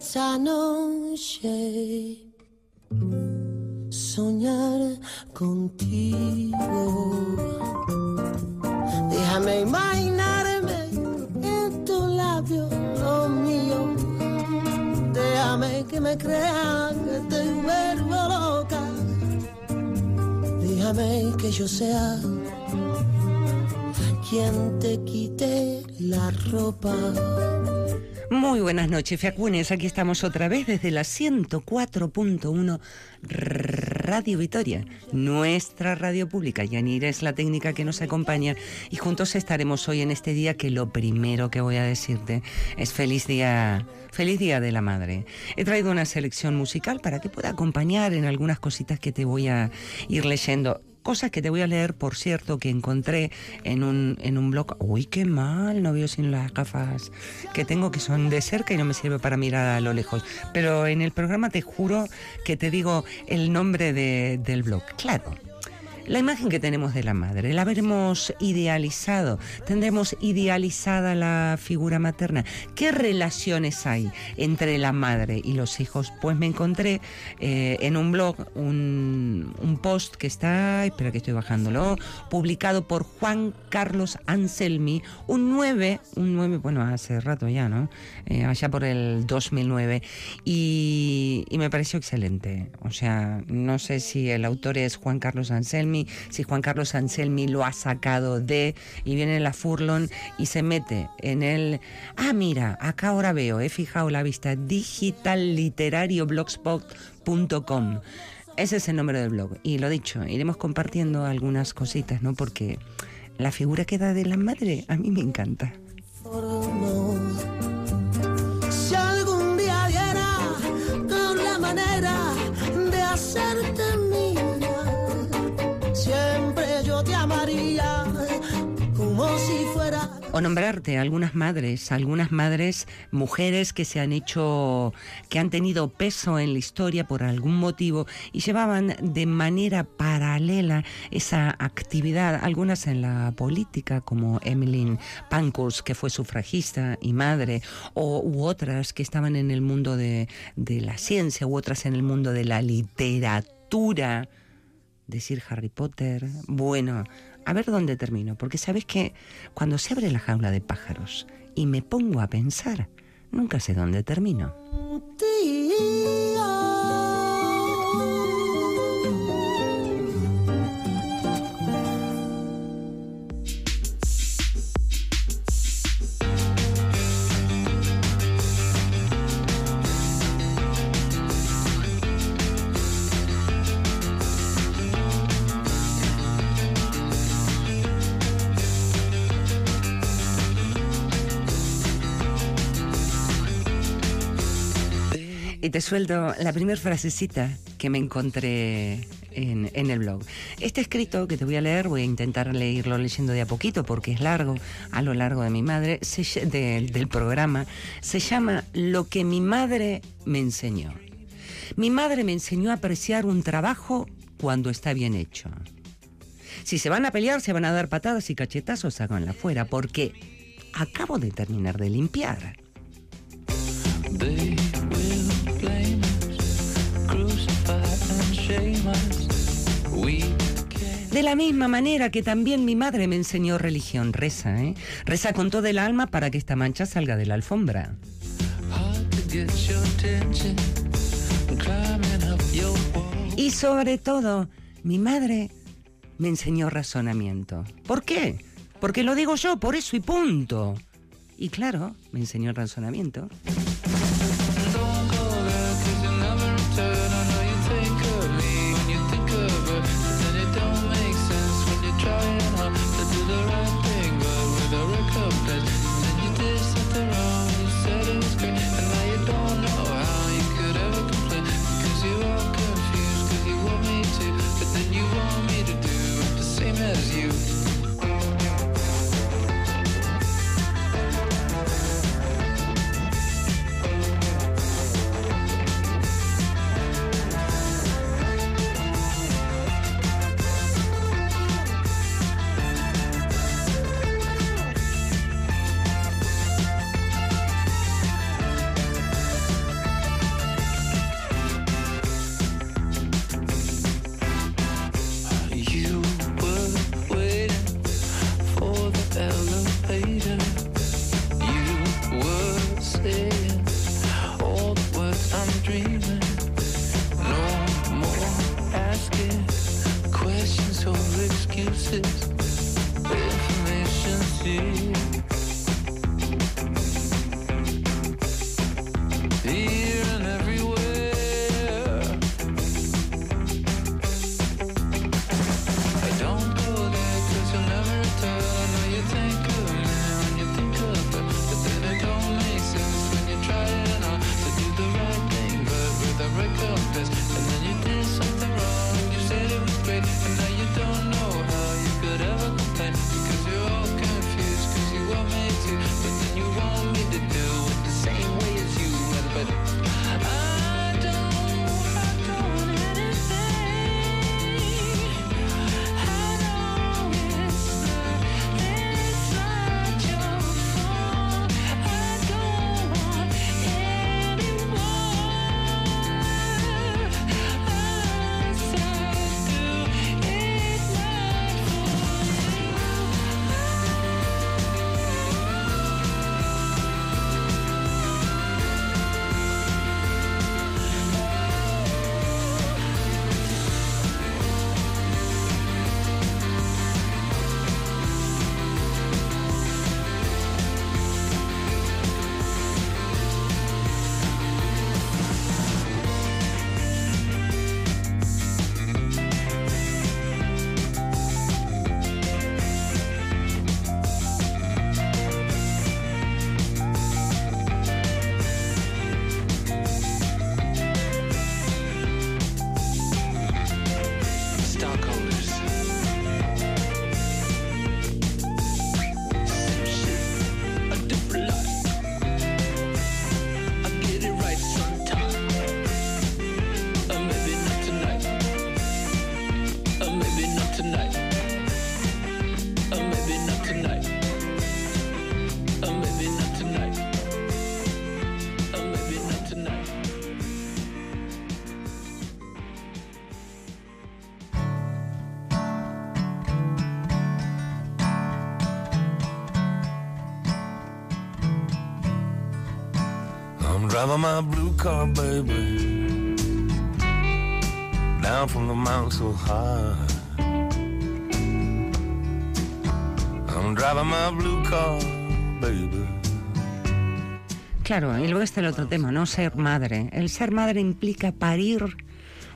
Esta noche soñar contigo. Déjame imaginarme en tu labio, lo mío. Déjame que me crea que te vuelvo. Déjame que yo sea quien te quite la ropa. Muy buenas noches, Fiacunes. Aquí estamos otra vez desde la 104.1 Radio Vitoria, nuestra radio pública. Yanira es la técnica que nos acompaña y juntos estaremos hoy en este día que lo primero que voy a decirte es feliz día, feliz día de la madre. He traído una selección musical para que pueda acompañar en algunas cositas que te voy a ir leyendo cosas que te voy a leer, por cierto, que encontré en un, en un blog. Uy, qué mal, no veo sin las gafas que tengo, que son de cerca y no me sirve para mirar a lo lejos. Pero en el programa te juro que te digo el nombre de, del blog. Claro, la imagen que tenemos de la madre, la habremos idealizado, tendremos idealizada la figura materna. ¿Qué relaciones hay entre la madre y los hijos? Pues me encontré eh, en un blog un, un, post que está, espera que estoy bajándolo, publicado por Juan Carlos Anselmi, un 9, un 9, bueno, hace rato ya, ¿no? Eh, allá por el 2009, y, y me pareció excelente. O sea, no sé si el autor es Juan Carlos Anselmi, si Juan Carlos Anselmi lo ha sacado de y viene la Furlon y se mete en el ah mira acá ahora veo he fijado la vista digital literario blogspot.com ese es el nombre del blog. Y lo dicho iremos compartiendo algunas cositas no porque la figura que da de la madre a mí me encanta o nombrarte algunas madres, algunas madres, mujeres que se han hecho, que han tenido peso en la historia por algún motivo y llevaban de manera paralela esa actividad, algunas en la política, como Emmeline Pankhurst, que fue sufragista y madre, o u otras que estaban en el mundo de, de la ciencia, u otras en el mundo de la literatura decir Harry Potter. Bueno, a ver dónde termino, porque sabes que cuando se abre la jaula de pájaros y me pongo a pensar, nunca sé dónde termino. Te suelto la primera frasecita que me encontré en, el blog. Este escrito que te voy a leer, voy a intentar leerlo leyendo de a poquito porque es largo, a lo largo de mi madre, del programa, se llama Lo que mi madre me enseñó. Mi madre me enseñó a apreciar un trabajo cuando está bien hecho. Si se van a pelear, se van a dar patadas y cachetazos, háganla fuera, porque acabo de terminar de limpiar. La misma manera que también mi madre me enseñó religión, reza, ¿eh? Reza con todo el alma para que esta mancha salga de la alfombra. Y sobre todo, mi madre me enseñó razonamiento. ¿Por qué? Porque lo digo yo, por eso y punto. Y claro, me enseñó el razonamiento. My blue car, baby, down from the mountain so high. I'm driving my blue car, baby. Claro, y luego está el otro tema, ¿no? Ser madre. El ser madre implica parir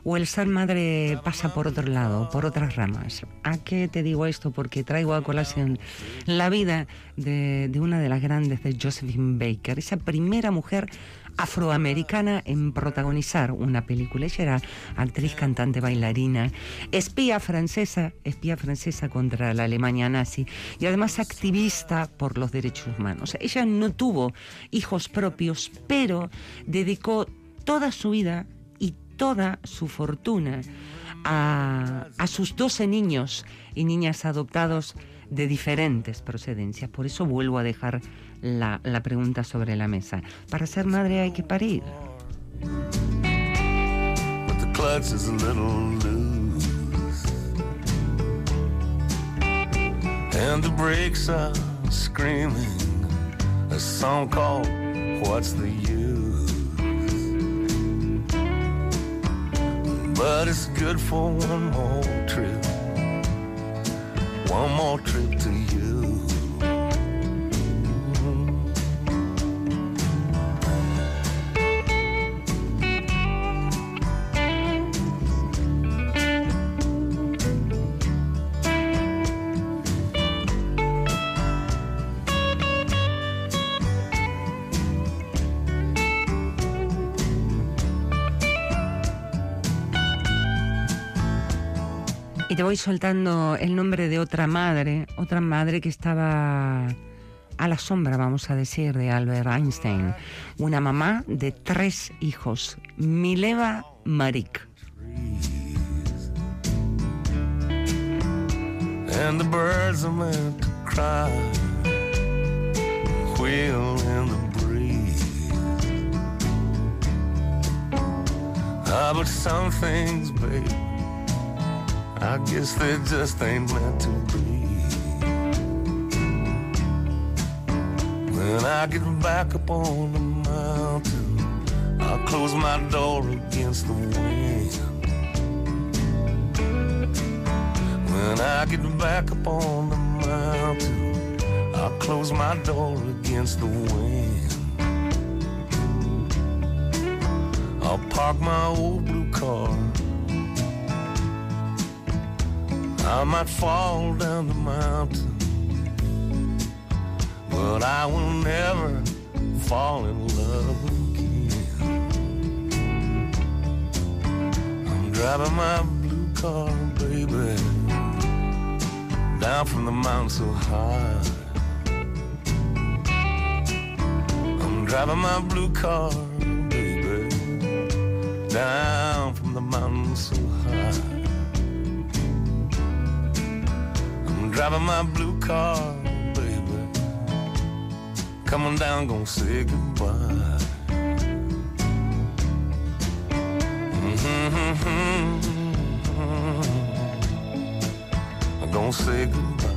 o el ser madre pasa por otro lado, por otras ramas. ¿A qué te digo esto? Porque traigo a colación la vida de, de una de las grandes, de Josephine Baker, esa primera mujer afroamericana en protagonizar una película. Ella era actriz, cantante, bailarina, espía francesa, espía francesa contra la Alemania nazi y además activista por los derechos humanos. Ella no tuvo hijos propios, pero dedicó toda su vida y toda su fortuna a, a sus 12 niños y niñas adoptados de diferentes procedencias. Por eso vuelvo a dejar la, pregunta sobre la mesa. Para ser madre hay que parir. And the brakes are screaming a song called What's the Use? But it's good for one more trip, one more trip to you. Soltando el nombre de otra madre, otra madre que estaba a la sombra, vamos a decir, de Albert Einstein. Una mamá de tres hijos, Mileva Marik. And the birds. I guess they just ain't meant to be. When I get back up on the mountain, I'll close my door against the wind. When I get back up on the mountain, I'll close my door against the wind. I'll park my old blue car. I might fall down the mountain but I will never fall in love again. I'm driving my blue car, baby, down from the mountain so high. I'm driving my blue car, baby, down from the mountain so high. Driving my blue car baby. coming down, gonna say goodbye. Mm-hmm. I'm gonna say goodbye.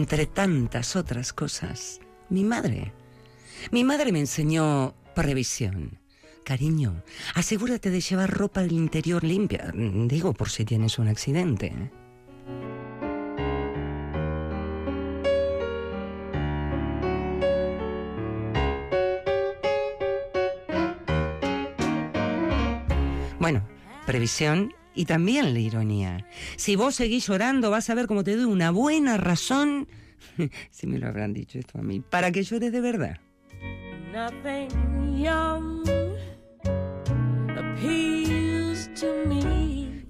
Entre tantas otras cosas, mi madre. Mi madre me enseñó previsión. Cariño, asegúrate de llevar ropa del interior limpia. Digo, por si tienes un accidente. Bueno, previsión y también la ironía. Si vos seguís llorando, vas a ver cómo te doy una buena razón, si me lo habrán dicho esto a mí, para que llores de verdad.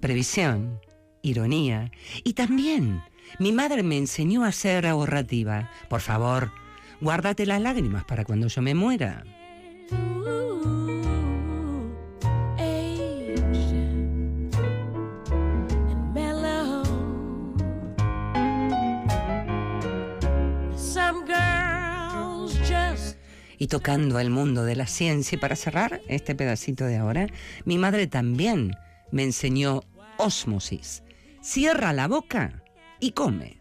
Previsión, ironía y también mi madre me enseñó a ser ahorrativa. Por favor, guárdate las lágrimas para cuando yo me muera. Y tocando al mundo de la ciencia. Y para cerrar este pedacito de ahora, mi madre también me enseñó osmosis. Cierra la boca y come.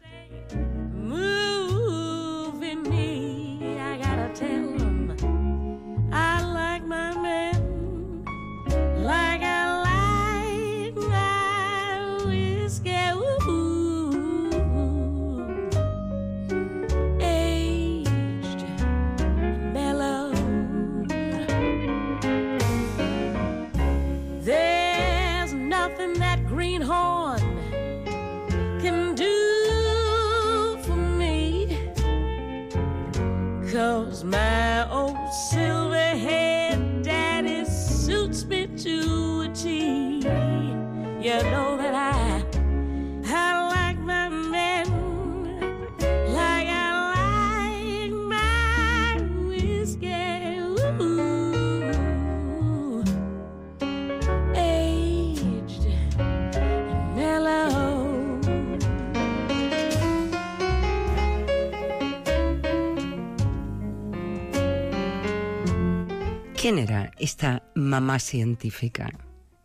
¿Quién era esta mamá científica?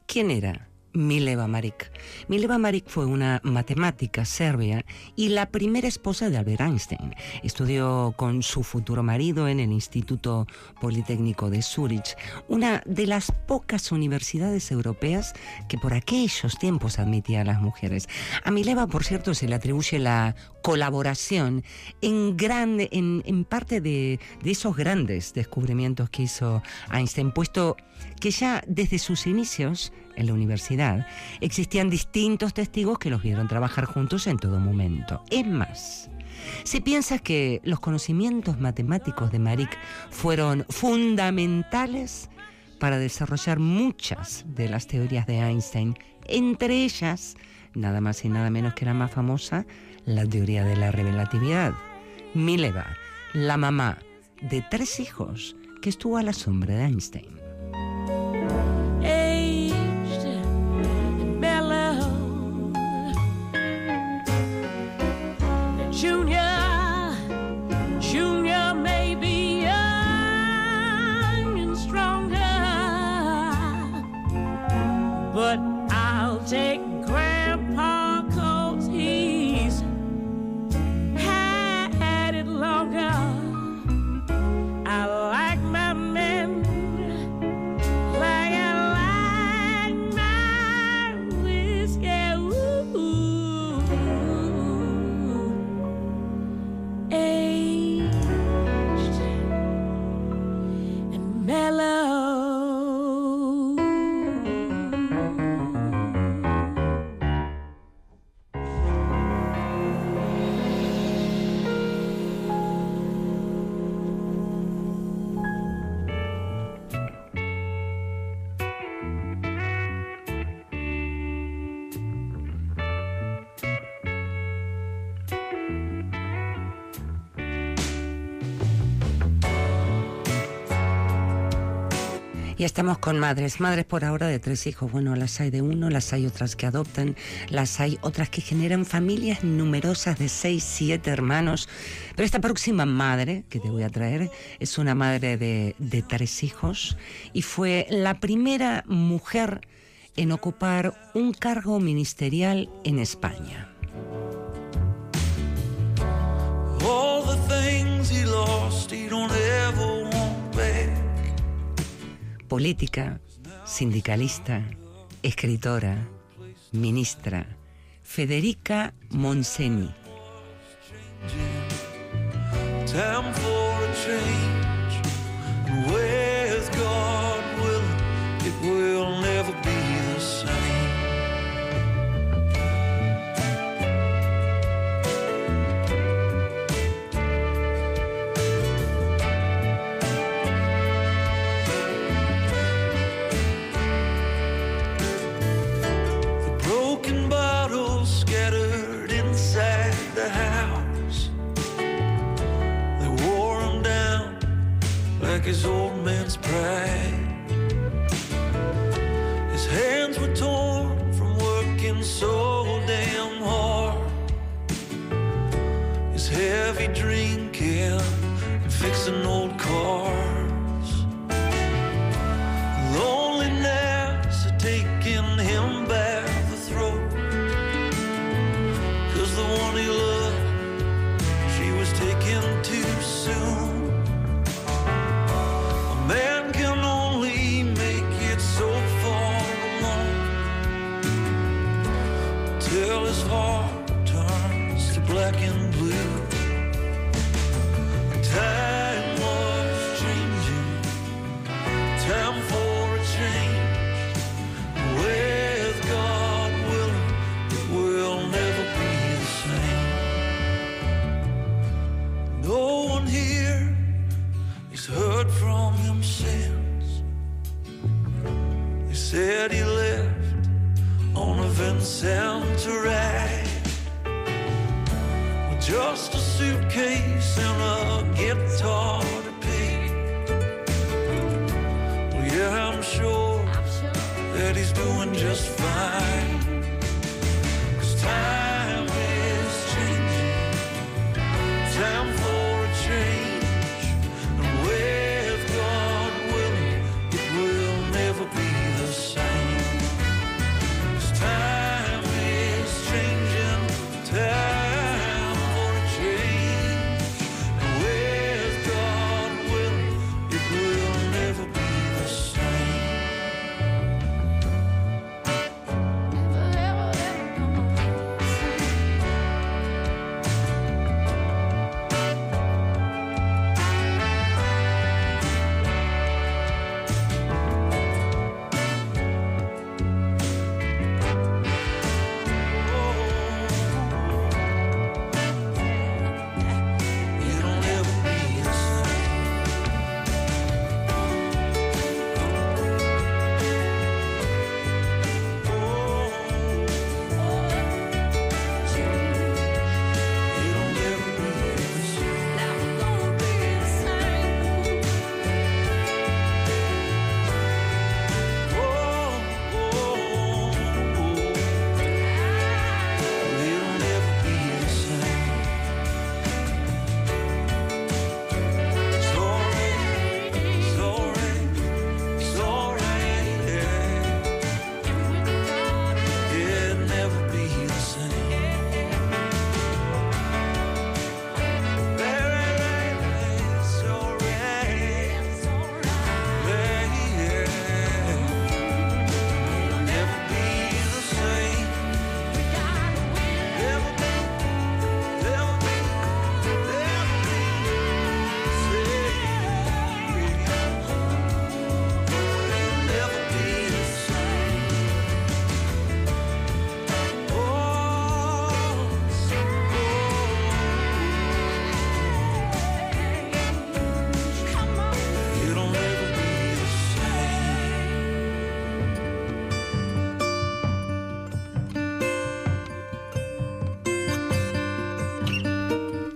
¿Quién era? Mileva Marik. Mileva Marik fue una matemática serbia y la primera esposa de Albert Einstein. Estudió con su futuro marido en el Instituto Politécnico de Zurich, una de las pocas universidades europeas que por aquellos tiempos admitía a las mujeres. A Mileva, por cierto, se le atribuye la colaboración en, parte de, de esos grandes descubrimientos que hizo Einstein, puesto que ya desde sus inicios en la universidad, existían distintos testigos que los vieron trabajar juntos en todo momento. Es más, si piensas que los conocimientos matemáticos de Maric fueron fundamentales para desarrollar muchas de las teorías de Einstein, entre ellas, nada más y nada menos que la más famosa, la teoría de la relatividad. Mileva, la mamá de tres hijos que estuvo a la sombra de Einstein. Junior, Junior may be young and stronger, but I'll take. Y estamos con madres, madres por ahora de tres hijos. Bueno, las hay de uno, las hay otras que adoptan, las hay otras que generan familias numerosas de seis, siete hermanos. Pero esta próxima madre que te voy a traer es una madre de, tres hijos y fue la primera mujer en ocupar un cargo ministerial en España. All política, sindicalista, escritora, ministra, Federica Monseni.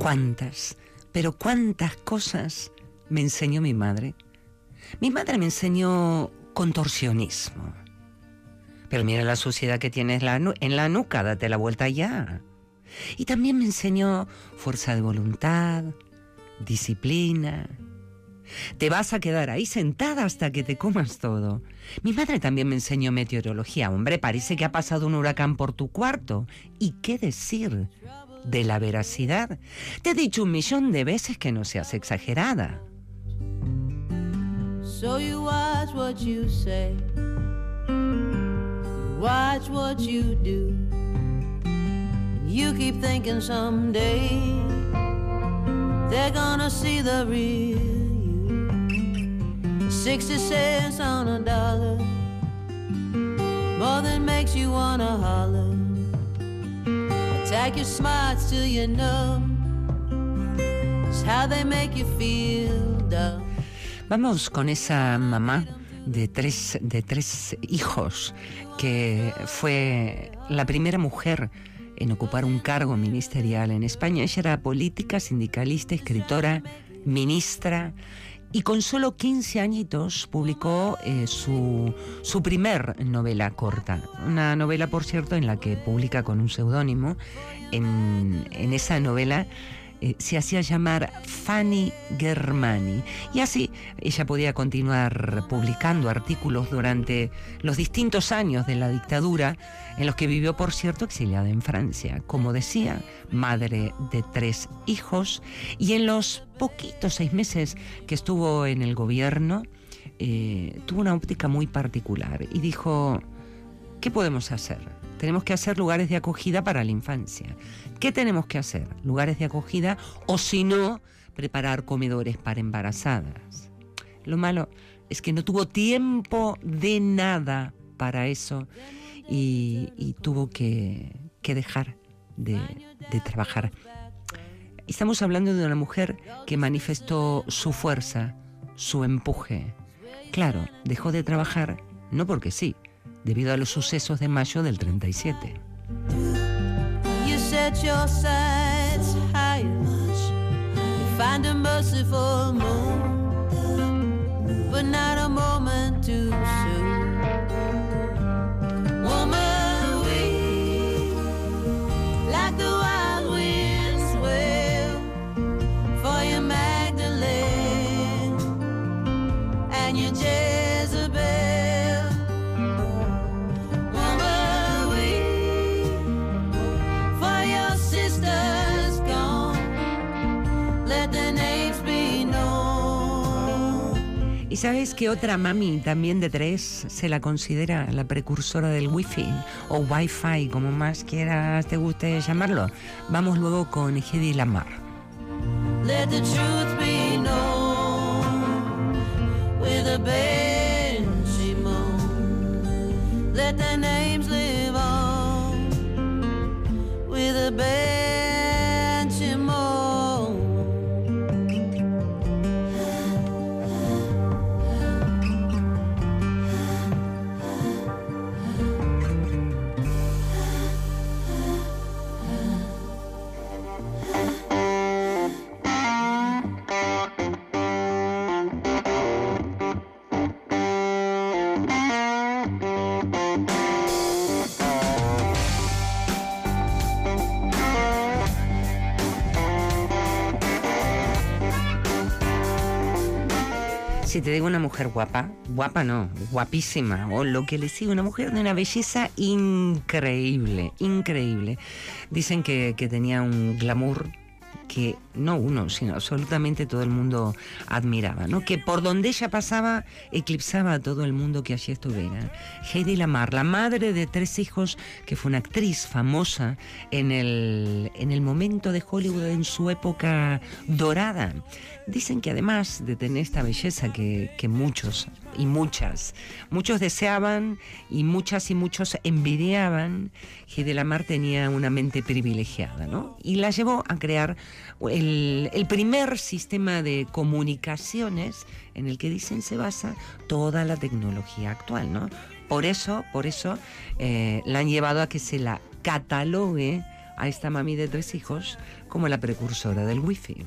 Cuántas, pero cuántas cosas me enseñó mi madre. Mi madre me enseñó contorsionismo. Pero mira la suciedad que tienes en la nuca, date la vuelta ya. Y también me enseñó fuerza de voluntad, disciplina. Te vas a quedar ahí sentada hasta que te comas todo. Mi madre también me enseñó meteorología. Hombre, parece que ha pasado un huracán por tu cuarto. ¿Y qué decir de la veracidad? Te he dicho un millón de veces que no seas exagerada. So you watch what you say, watch what you do. You keep thinking someday they're gonna see the real you. 60 cents on a dollar, more than makes you wanna holler. Vamos con esa mamá de tres, de tres hijos que fue la primera mujer en ocupar un cargo ministerial en España. Ella era política, sindicalista, escritora, ministra y con solo 15 añitos publicó eh, su, su primer novela corta. Una novela, por cierto, en la que publica con un seudónimo. En, en esa novela eh, se hacía llamar Fanny Germani. Y así ella podía continuar publicando artículos durante los distintos años de la dictadura, en los que vivió, por cierto, exiliada en Francia. Como decía, madre de tres hijos, y en los poquitos seis meses que estuvo en el gobierno, eh, tuvo una óptica muy particular y dijo, ¿qué podemos hacer? Tenemos que hacer lugares de acogida para la infancia. ¿Qué tenemos que hacer? Lugares de acogida o si no, preparar comedores para embarazadas. Lo malo es que no tuvo tiempo de nada para eso y, tuvo que, dejar de, de trabajar. Estamos hablando de una mujer que manifestó su fuerza, su empuje. Claro, dejó de trabajar no porque sí, debido a los sucesos de mayo del 37. You sabes que otra mami también de tres se la considera la precursora del wifi o wifi, como más quieras te guste llamarlo? Vamos luego con Hedy Lamar. Let the names live with Si te digo una mujer guapa, guapa no, guapísima, o lo que le sigue, una mujer de una belleza increíble, increíble. Dicen que, que tenía un glamour que no uno, sino absolutamente todo el mundo admiraba, ¿no? Que por donde ella pasaba eclipsaba a todo el mundo que allí estuviera. Heidi Lamar, la madre de tres hijos, que fue una actriz famosa en el, en el momento de Hollywood en su época dorada. Dicen que además de tener esta belleza que, que muchos y muchas, muchos deseaban y muchas y muchos envidiaban, Heidi Lamar tenía una mente privilegiada, ¿no? Y la llevó a crear el, el primer sistema de comunicaciones en el que dicen se basa toda la tecnología actual, ¿no? Por eso, por eso eh, la han llevado a que se la catalogue a esta mami de tres hijos como la precursora del wifi.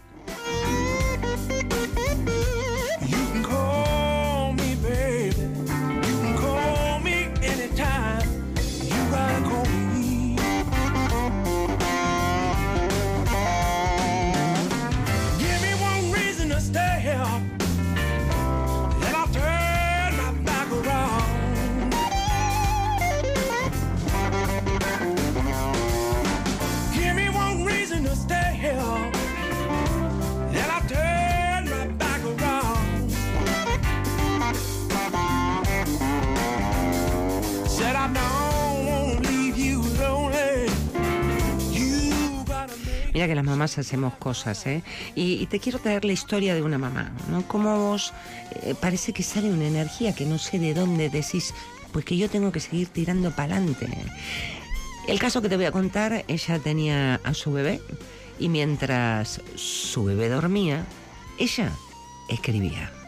Que las mamás hacemos cosas, ¿eh? Y, y te quiero traer la historia de una mamá, ¿no? Como vos eh, parece que sale una energía que no sé de dónde decís, pues que yo tengo que seguir tirando para adelante. El caso que te voy a contar, ella tenía a su bebé y mientras su bebé dormía, ella escribía.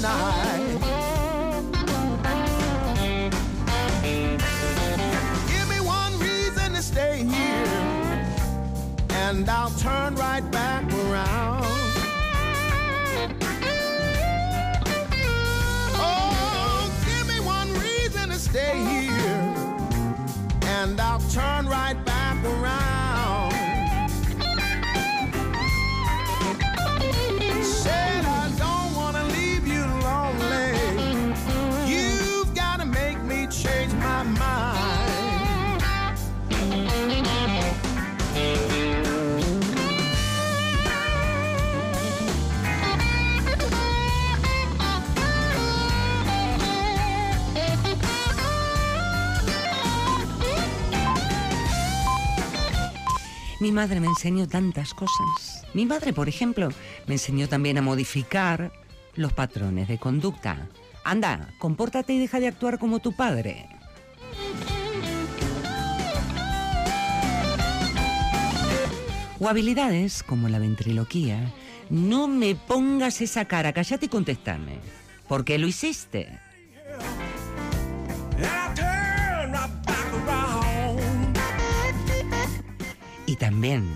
The. Give me one reason to stay here, and I'll turn right Mi madre me enseñó tantas cosas. Mi madre, por ejemplo, me enseñó también a modificar los patrones de conducta. Anda, compórtate y deja de actuar como tu padre. O habilidades como la ventriloquía. No me pongas esa cara, callate y contestame. ¿Por qué lo hiciste? Y también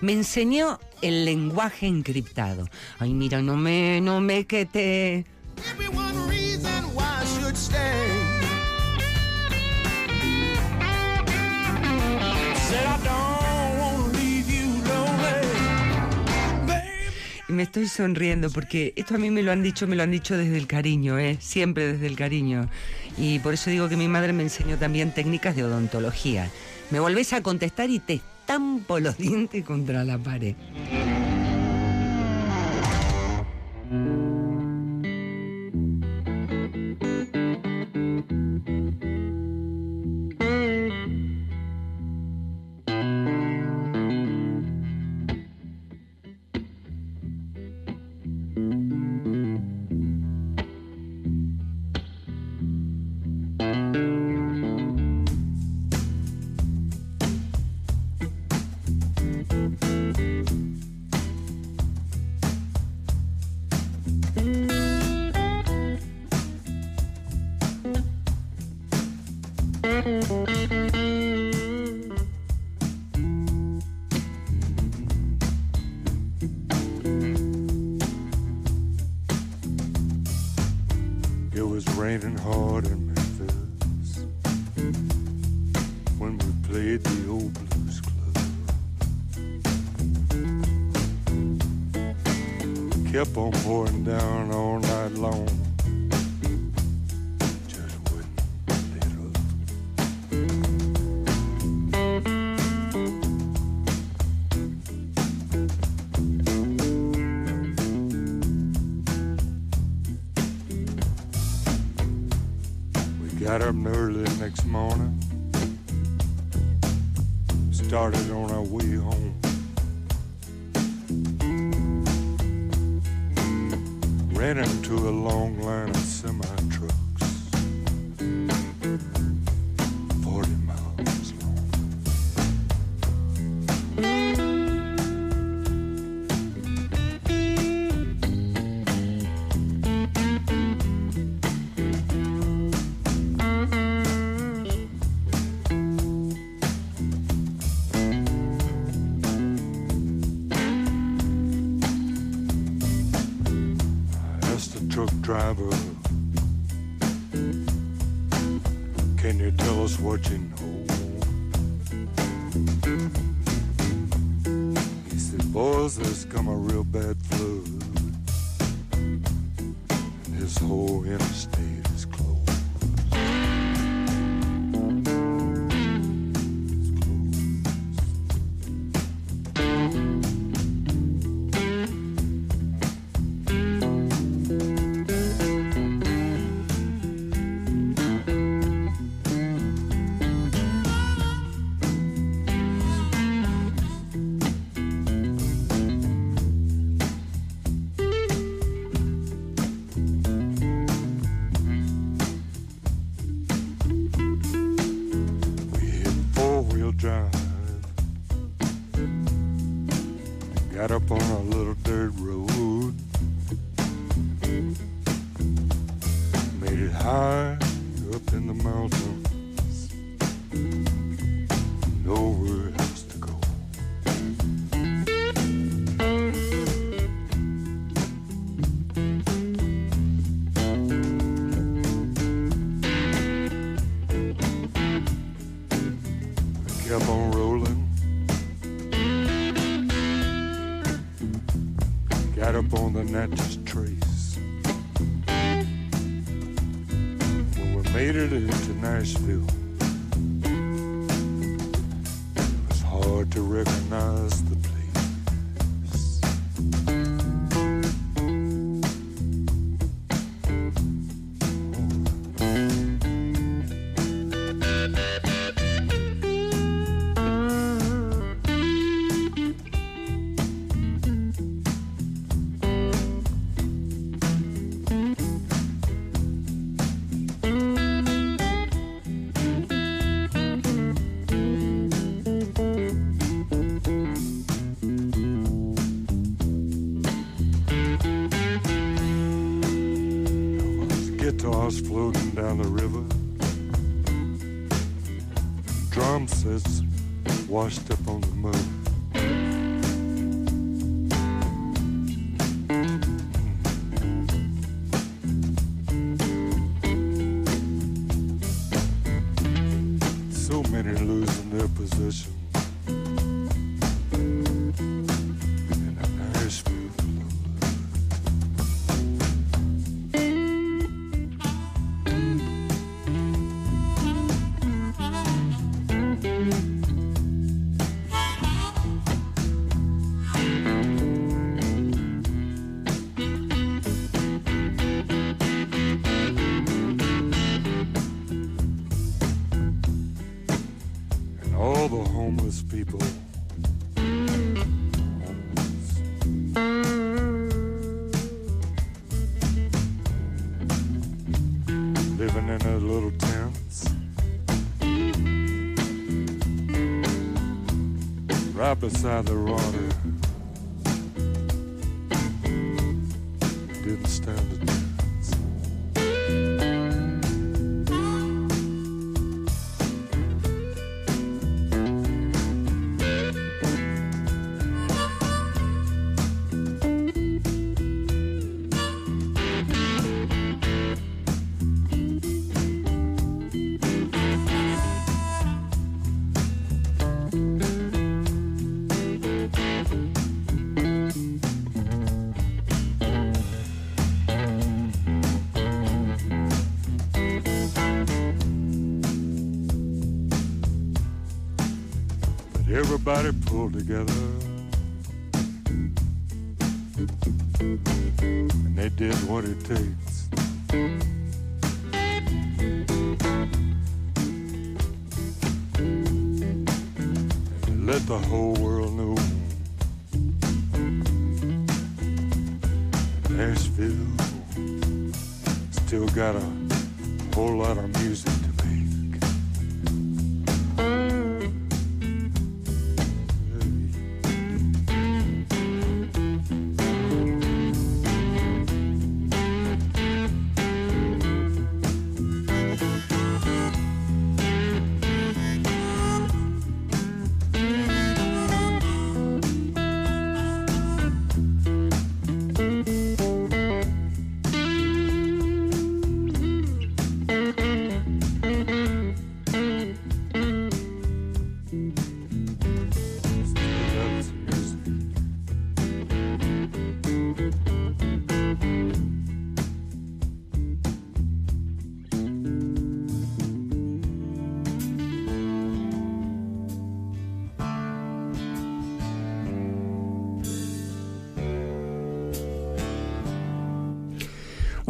me enseñó el lenguaje encriptado. Ay, mira, no me, no me que te... Give me one reason why I should stay. Said I don't wanna leave you lonely. Baby, Y me estoy sonriendo porque esto a mí me lo han dicho, me lo han dicho desde el cariño, ¿eh? Siempre desde el cariño. Y por eso digo que mi madre me enseñó también técnicas de odontología. Me volvés a contestar y te estampo los dientes contra la pared. way home. Ran into a long line of semi trucks. cars floating down the river. Drum sets washed people. Living in their little tents. Right beside the water. together.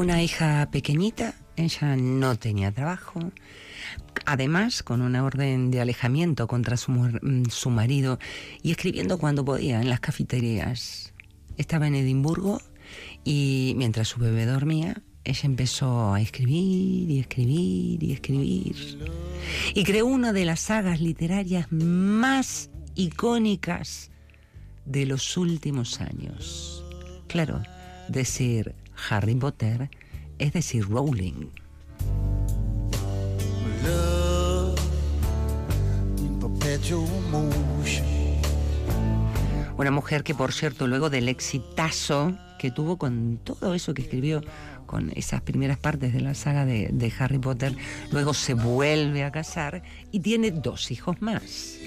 una hija pequeñita, ella no tenía trabajo, además con una orden de alejamiento contra su, mm, su marido y escribiendo cuando podía en las cafeterías. Estaba en Edimburgo y mientras su bebé dormía, ella empezó a escribir y escribir y escribir. Y creó una de las sagas literarias más icónicas de los últimos años. Claro, decir Harry Potter, es decir, Rowling. Una mujer que, por cierto, luego del exitazo que tuvo con todo eso que escribió, con esas primeras partes de la saga de, de Harry Potter, luego se vuelve a casar y tiene dos hijos más.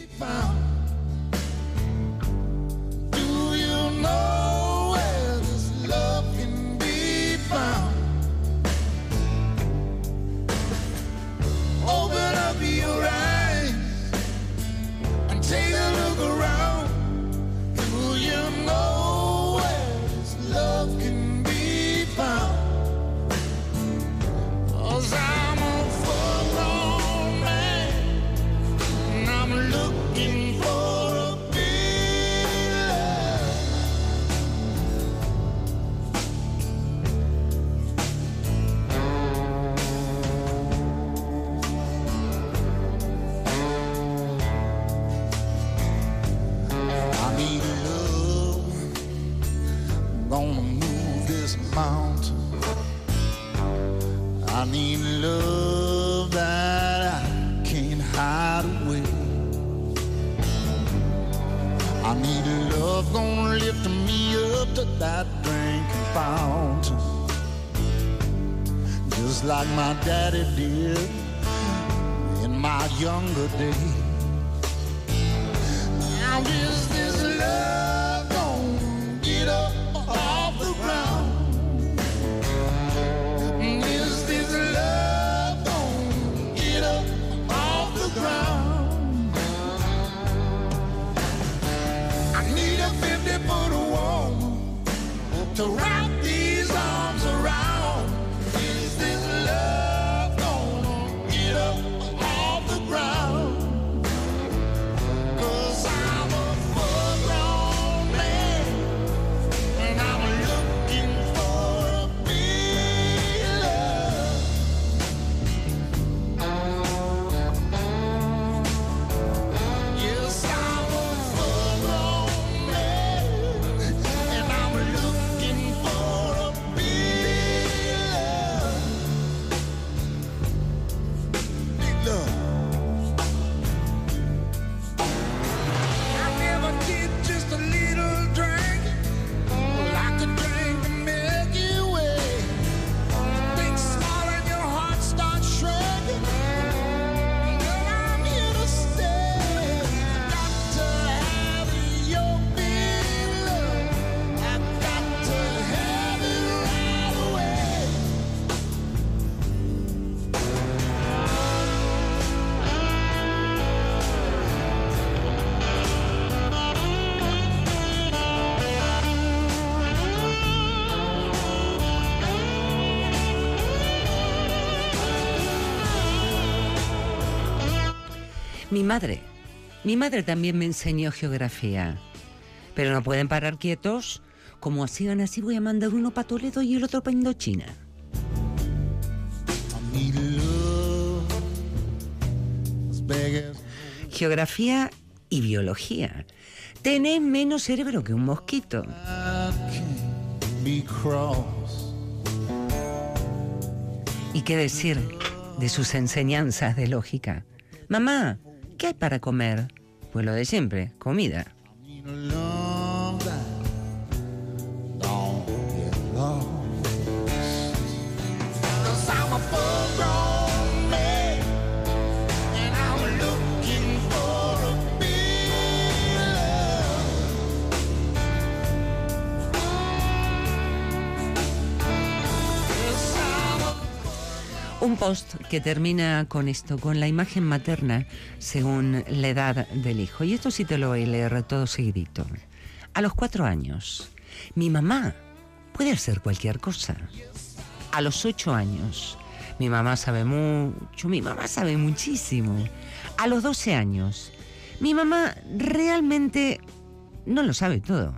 Mi madre. Mi madre también me enseñó geografía. Pero no pueden parar quietos. Como sigan así, voy a mandar uno para Toledo y el otro para Indochina. Geografía y biología. Tenés menos cerebro que un mosquito. ¿Y qué decir de sus enseñanzas de lógica? Mamá, ¿qué hay para comer? Pues lo de siempre, comida. Un post que termina con esto, con la imagen materna según la edad del hijo. Y esto sí te lo voy a leer todo seguidito. A los cuatro años, mi mamá puede hacer cualquier cosa. A los ocho años, mi mamá sabe mucho, mi mamá sabe muchísimo. A los doce años, mi mamá realmente no lo sabe todo.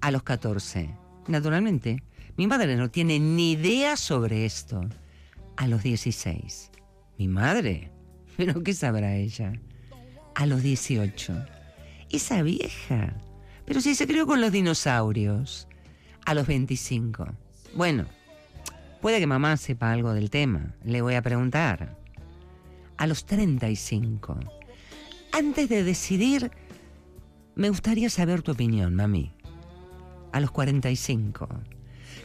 A los 14, naturalmente, mi madre no tiene ni idea sobre esto. A los 16, mi madre, pero ¿qué sabrá ella? A los 18, esa vieja, pero si se crió con los dinosaurios. A los 25, bueno, puede que mamá sepa algo del tema, le voy a preguntar. A los 35, antes de decidir, me gustaría saber tu opinión, mami. A los 45.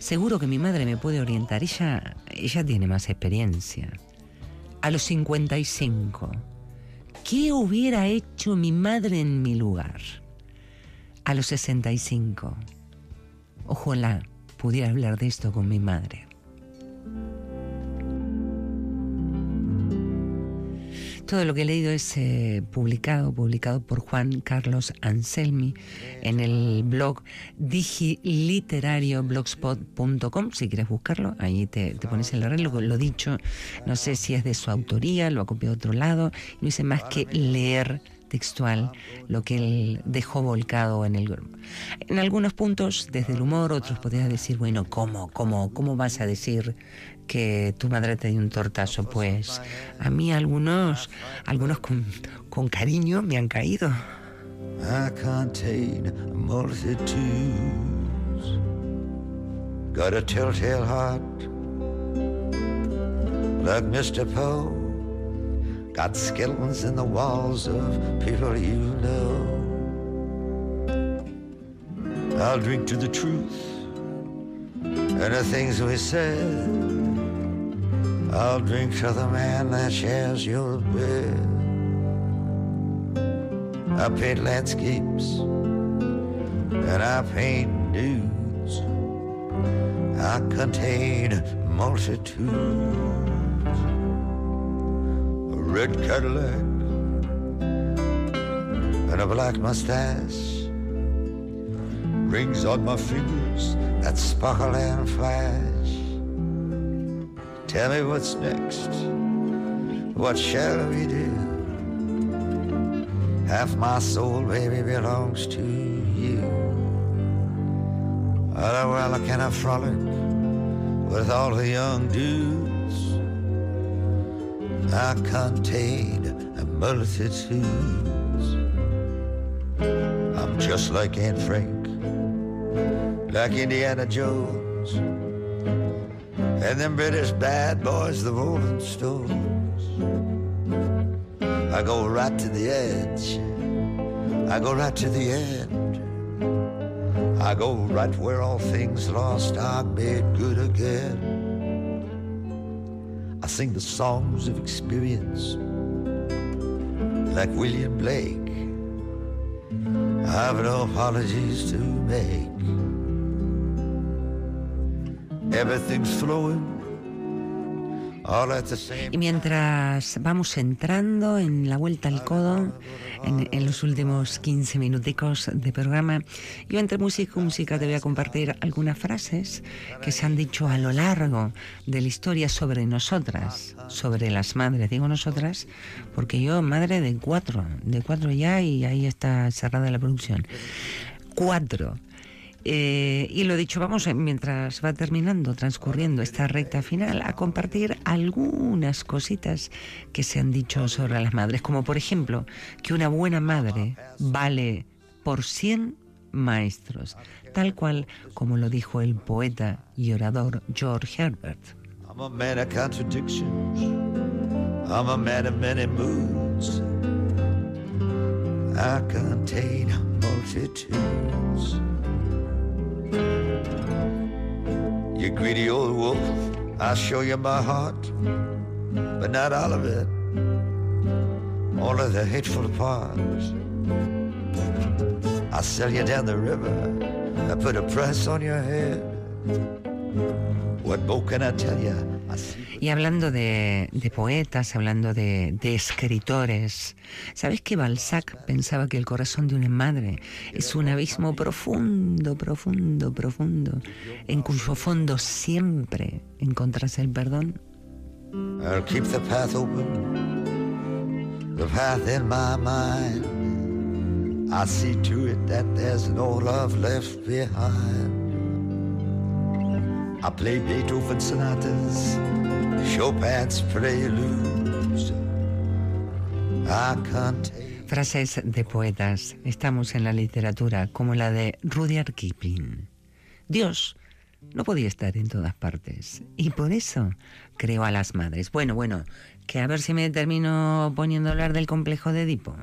Seguro que mi madre me puede orientar. Ella, ella tiene más experiencia. A los 55. ¿Qué hubiera hecho mi madre en mi lugar? A los 65. Ojalá pudiera hablar de esto con mi madre. Todo lo que he leído es eh, publicado, publicado por Juan Carlos Anselmi en el blog digiliterarioblogspot.com. Si quieres buscarlo, ahí te, pones el arreglo. Lo dicho, no sé si es de su autoría, lo ha copiado de otro lado. No hice más que leer textual lo que él dejó volcado en el grupo. En algunos puntos, desde el humor, otros podrías decir, bueno, ¿cómo, cómo, cómo vas a decir que tu madre te dio un tortazo? Pues a mí algunos, algunos con, con cariño me han caído. I contain multitudes. Got a telltale heart, like Mr. Poe. Got skeletons in the walls of people you know. I'll drink to the truth and the things we said. I'll drink to the man that shares your bed. I paint landscapes and I paint dudes. I contain multitudes. A red Cadillac and a black mustache. Rings on my fingers that sparkle and flash. Tell me what's next. What shall we do? Half my soul, baby, belongs to you. Oh, well, I frolic with all the young dudes? I contain a multitudes. I'm just like Aunt Frank, like Indiana Jones, and them British bad boys, the Rolling Stones. I go right to the edge. I go right to the end. I go right where all things lost are made good again. I sing the songs of experience like William Blake. I've no apologies to make. Everything's flowing Y mientras vamos entrando en la vuelta al codo, en, en los últimos 15 minuticos de programa, yo entre música y música te voy a compartir algunas frases que se han dicho a lo largo de la historia sobre nosotras, sobre las madres. Digo nosotras porque yo, madre de cuatro, de cuatro ya y ahí está cerrada la producción. Cuatro. Eh, y lo dicho, vamos, eh, mientras va terminando, transcurriendo esta recta final, a compartir algunas cositas que se han dicho sobre las madres, como por ejemplo que una buena madre vale por 100 maestros, tal cual como lo dijo el poeta y orador George Herbert. I'm a man of contradictions. I'm a man of many moods. I contain multitudes. You greedy old wolf, I'll show you my heart, but not all of it. All of the hateful parts. I'll sell you down the river. I put a price on your head. What more can I tell you? I see Y hablando de, de poetas, hablando de, de escritores, ¿sabes que Balzac pensaba que el corazón de una madre es un abismo profundo, profundo, profundo, en cuyo fondo siempre encontrás el perdón? I'll keep the path open, the path in my mind. I see to it that there's no love left behind. I play Beethoven sonatas, Chopin's preludes. I contain Frases de poetas. Estamos en la literatura como la de Rudyard Kipling. Dios no podía estar en todas partes y por eso creó a las madres. Bueno, bueno, que a ver si me termino poniendo a hablar del complejo de Edipo.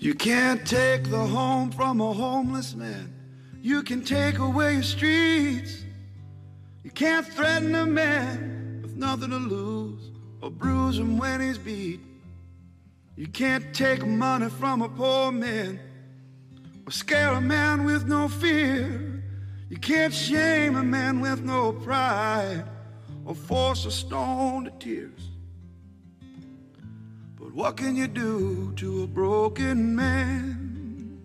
You can't take the home from a homeless man. You can take away your streets. You can't threaten a man with nothing to lose or bruise him when he's beat. You can't take money from a poor man or scare a man with no fear. You can't shame a man with no pride or force a stone to tears. But what can you do to a broken man?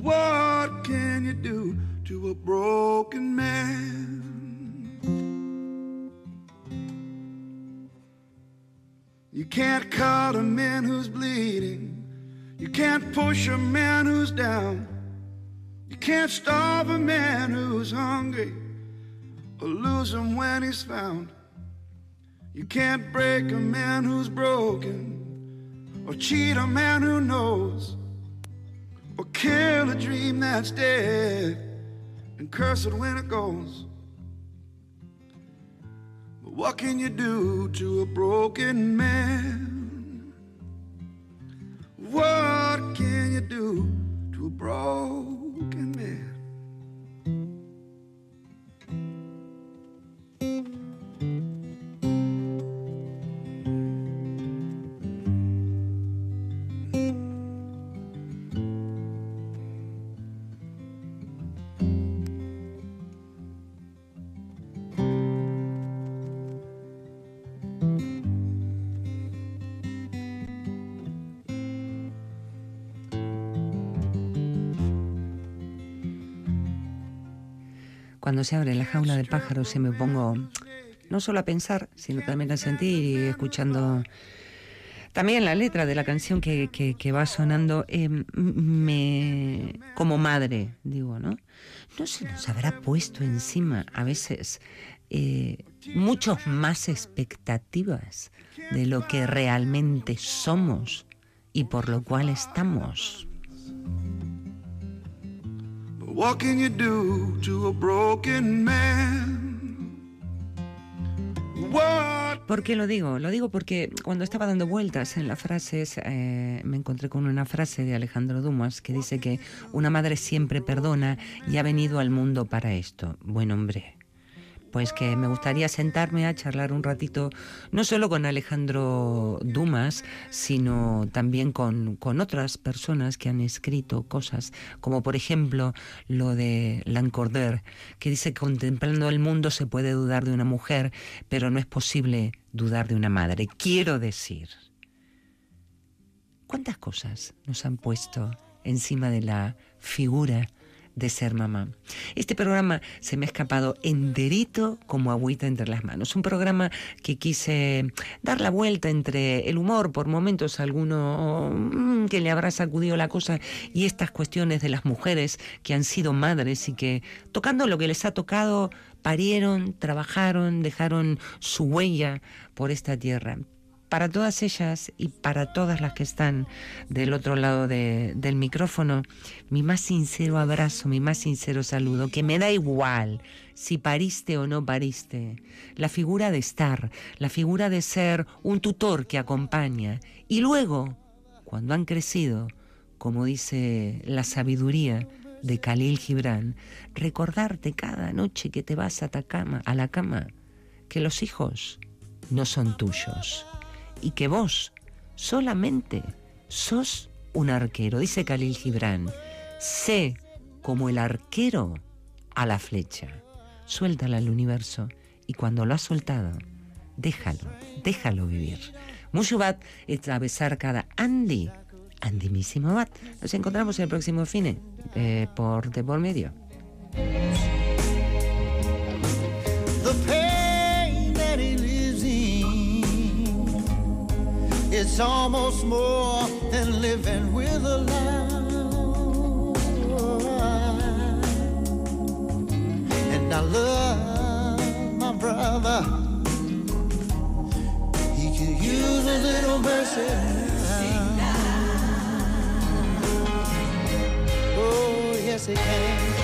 What can you do to a broken man? You can't cut a man who's bleeding. You can't push a man who's down. You can't starve a man who's hungry or lose him when he's found. You can't break a man who's broken, or cheat a man who knows, or kill a dream that's dead and curse it when it goes. But what can you do to a broken man? What can you do to a broken man? Cuando se abre la jaula de pájaros se me pongo no solo a pensar, sino también a sentir y escuchando también la letra de la canción que, que- va sonando, eh, me, como madre, digo, ¿no? No se nos habrá puesto encima a veces eh, muchos más expectativas de lo que realmente somos y por lo cual estamos. But what can you do to a broken man? What? ¿Por qué lo digo? Lo digo porque cuando estaba dando vueltas en las frases, eh, me encontré con una frase de Alejandro Dumas que dice que una madre siempre perdona y ha venido al mundo para esto. Buen hombre. Pues que me gustaría sentarme a charlar un ratito, no solo con Alejandro Dumas, sino también con, con otras personas que han escrito cosas, como por ejemplo lo de Lancorder, que dice que contemplando el mundo se puede dudar de una mujer, pero no es posible dudar de una madre. Quiero decir, ¿cuántas cosas nos han puesto encima de la figura de ser mamá. Este programa se me ha escapado enterito como agüita entre las manos. Un programa que quise dar la vuelta entre el humor, por momentos alguno mm, que le habrá sacudido la cosa, y estas cuestiones de las mujeres que han sido madres y que, tocando lo que les ha tocado, parieron, trabajaron, dejaron su huella por esta tierra para todas ellas y para todas las que están del otro lado de- del micrófono, mi más sincero abrazo, mi más sincero saludo, que me da igual si pariste o no pariste, la figura de estar, la figura de ser un tutor que acompaña. Y luego, cuando han crecido, como dice la sabiduría de Khalil Gibran, recordarte cada noche que te vas a la cama que los hijos no son tuyos y que vos solamente sos un arquero. Dice Khalil Gibran, sé como el arquero a la flecha. Suéltala al universo y cuando lo has soltado, déjalo, déjalo vivir. Mucho bat atravesar cada Andy, Andimísimo bat. Nos encontramos el próximo fin eh, por de por medio. It's almost more than living with a lie. And I love my brother. He could use a little mercy. now. Oh, yes, he can.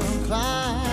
A mushroom